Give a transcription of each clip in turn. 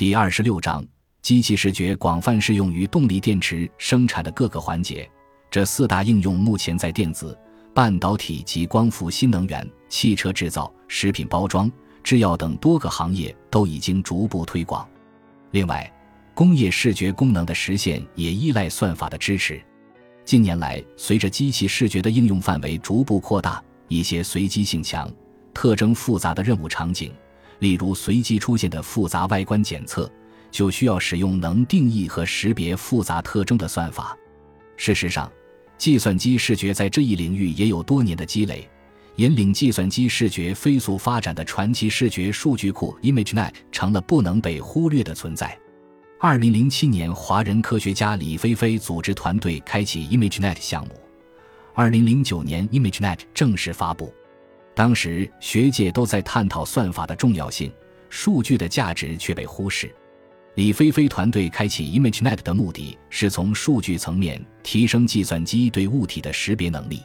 第二十六章：机器视觉广泛适用于动力电池生产的各个环节。这四大应用目前在电子、半导体及光伏新能源、汽车制造、食品包装、制药等多个行业都已经逐步推广。另外，工业视觉功能的实现也依赖算法的支持。近年来，随着机器视觉的应用范围逐步扩大，一些随机性强、特征复杂的任务场景，例如随机出现的复杂外观检测，就需要使用能定义和识别复杂特征的算法。事实上，计算机视觉在这一领域也有多年的积累，引领计算机视觉飞速发展的传奇视觉数据库 ImageNet 成了不能被忽略的存在。二零零七年，华人科学家李飞飞组织团队开启 ImageNet 项目。二零零九年，ImageNet 正式发布。当时，学界都在探讨算法的重要性，数据的价值却被忽视。李飞飞团队开启 ImageNet 的目的是从数据层面提升计算机对物体的识别能力。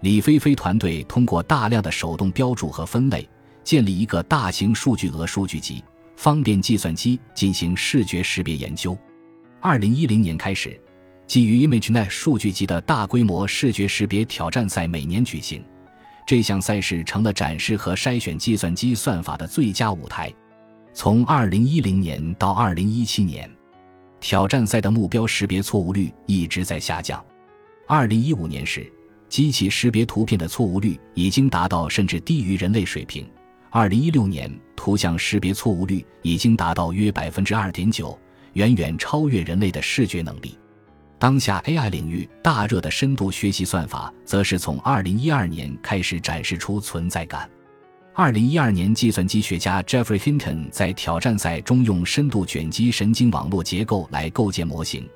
李飞飞团队通过大量的手动标注和分类，建立一个大型数据额数据集。方便计算机进行视觉识别研究。二零一零年开始，基于 ImageNet 数据集的大规模视觉识别挑战赛每年举行。这项赛事成了展示和筛选计算机算法的最佳舞台。从二零一零年到二零一七年，挑战赛的目标识别错误率一直在下降。二零一五年时，机器识别图片的错误率已经达到甚至低于人类水平。二零一六年，图像识别错误率已经达到约百分之二点九，远远超越人类的视觉能力。当下 AI 领域大热的深度学习算法，则是从二零一二年开始展示出存在感。二零一二年，计算机学家 Jeffrey Hinton 在挑战赛中用深度卷积神经网络结构来构建模型，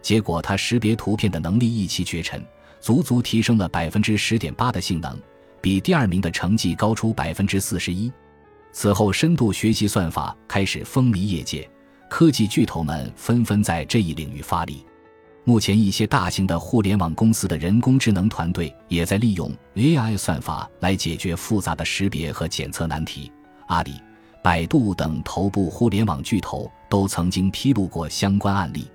结果他识别图片的能力一骑绝尘，足足提升了百分之十点八的性能。比第二名的成绩高出百分之四十一。此后，深度学习算法开始风靡业界，科技巨头们纷纷在这一领域发力。目前，一些大型的互联网公司的人工智能团队也在利用 AI 算法来解决复杂的识别和检测难题。阿里、百度等头部互联网巨头都曾经披露过相关案例。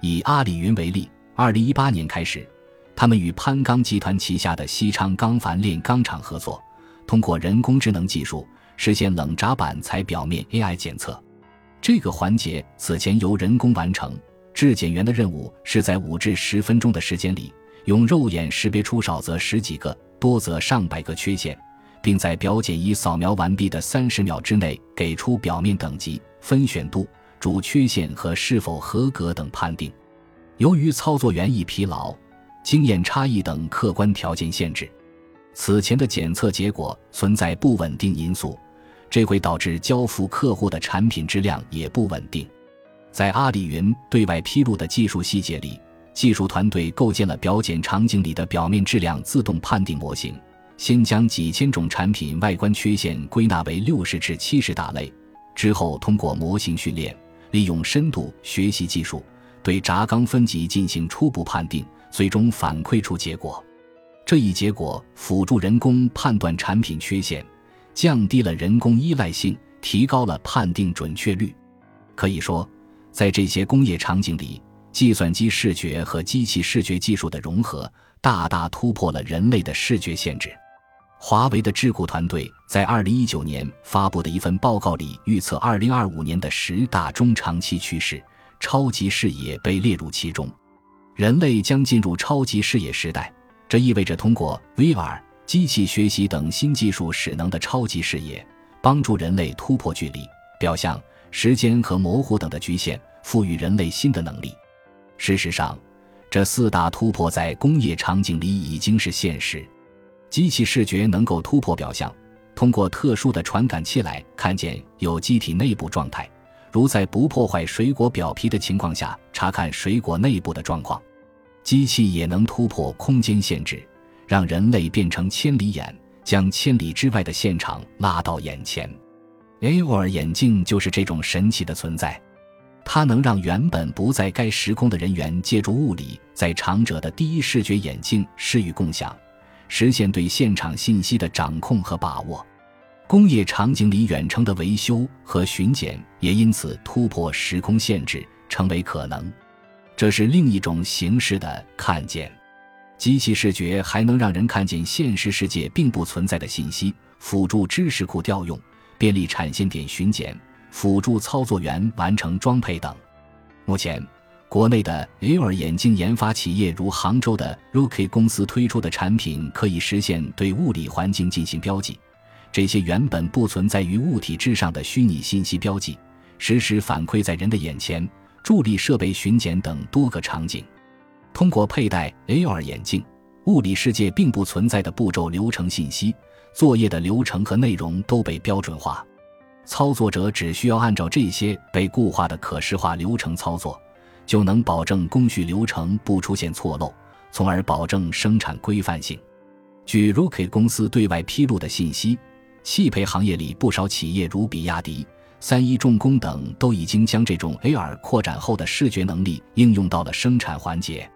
以阿里云为例，二零一八年开始。他们与攀钢集团旗下的西昌钢钒炼钢厂合作，通过人工智能技术实现冷轧板材表面 AI 检测。这个环节此前由人工完成，质检员的任务是在五至十分钟的时间里，用肉眼识别出少则十几个、多则上百个缺陷，并在表检仪扫描完毕的三十秒之内给出表面等级、分选度、主缺陷和是否合格等判定。由于操作员易疲劳。经验差异等客观条件限制，此前的检测结果存在不稳定因素，这会导致交付客户的产品质量也不稳定。在阿里云对外披露的技术细节里，技术团队构建了表检场景里的表面质量自动判定模型，先将几千种产品外观缺陷归纳为六十至七十大类，之后通过模型训练，利用深度学习技术对轧钢分级进行初步判定。最终反馈出结果，这一结果辅助人工判断产品缺陷，降低了人工依赖性，提高了判定准确率。可以说，在这些工业场景里，计算机视觉和机器视觉技术的融合，大大突破了人类的视觉限制。华为的智库团队在二零一九年发布的一份报告里预测，二零二五年的十大中长期趋势，超级视野被列入其中。人类将进入超级视野时代，这意味着通过 VR、机器学习等新技术使能的超级视野，帮助人类突破距离、表象、时间和模糊等的局限，赋予人类新的能力。事实上，这四大突破在工业场景里已经是现实。机器视觉能够突破表象，通过特殊的传感器来看见有机体内部状态，如在不破坏水果表皮的情况下查看水果内部的状况。机器也能突破空间限制，让人类变成千里眼，将千里之外的现场拉到眼前。AR 眼镜就是这种神奇的存在，它能让原本不在该时空的人员借助物理在场者的第一视觉眼镜施予共享，实现对现场信息的掌控和把握。工业场景里远程的维修和巡检也因此突破时空限制，成为可能。这是另一种形式的看见。机器视觉还能让人看见现实世界并不存在的信息，辅助知识库调用，便利产线点巡检，辅助操作员完成装配等。目前。国内的 AR 眼镜研发企业如杭州的 Rookie 公司推出的产品，可以实现对物理环境进行标记。这些原本不存在于物体之上的虚拟信息标记，实时反馈在人的眼前，助力设备巡检等多个场景。通过佩戴 AR 眼镜，物理世界并不存在的步骤流程信息、作业的流程和内容都被标准化，操作者只需要按照这些被固化的可视化流程操作。就能保证工序流程不出现错漏，从而保证生产规范性。据 Rookie 公司对外披露的信息，汽配行业里不少企业如比亚迪、三一重工等，都已经将这种 AR 扩展后的视觉能力应用到了生产环节。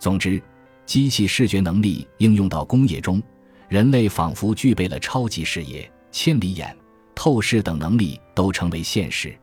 总之，机器视觉能力应用到工业中，人类仿佛具备了超级视野、千里眼、透视等能力，都成为现实。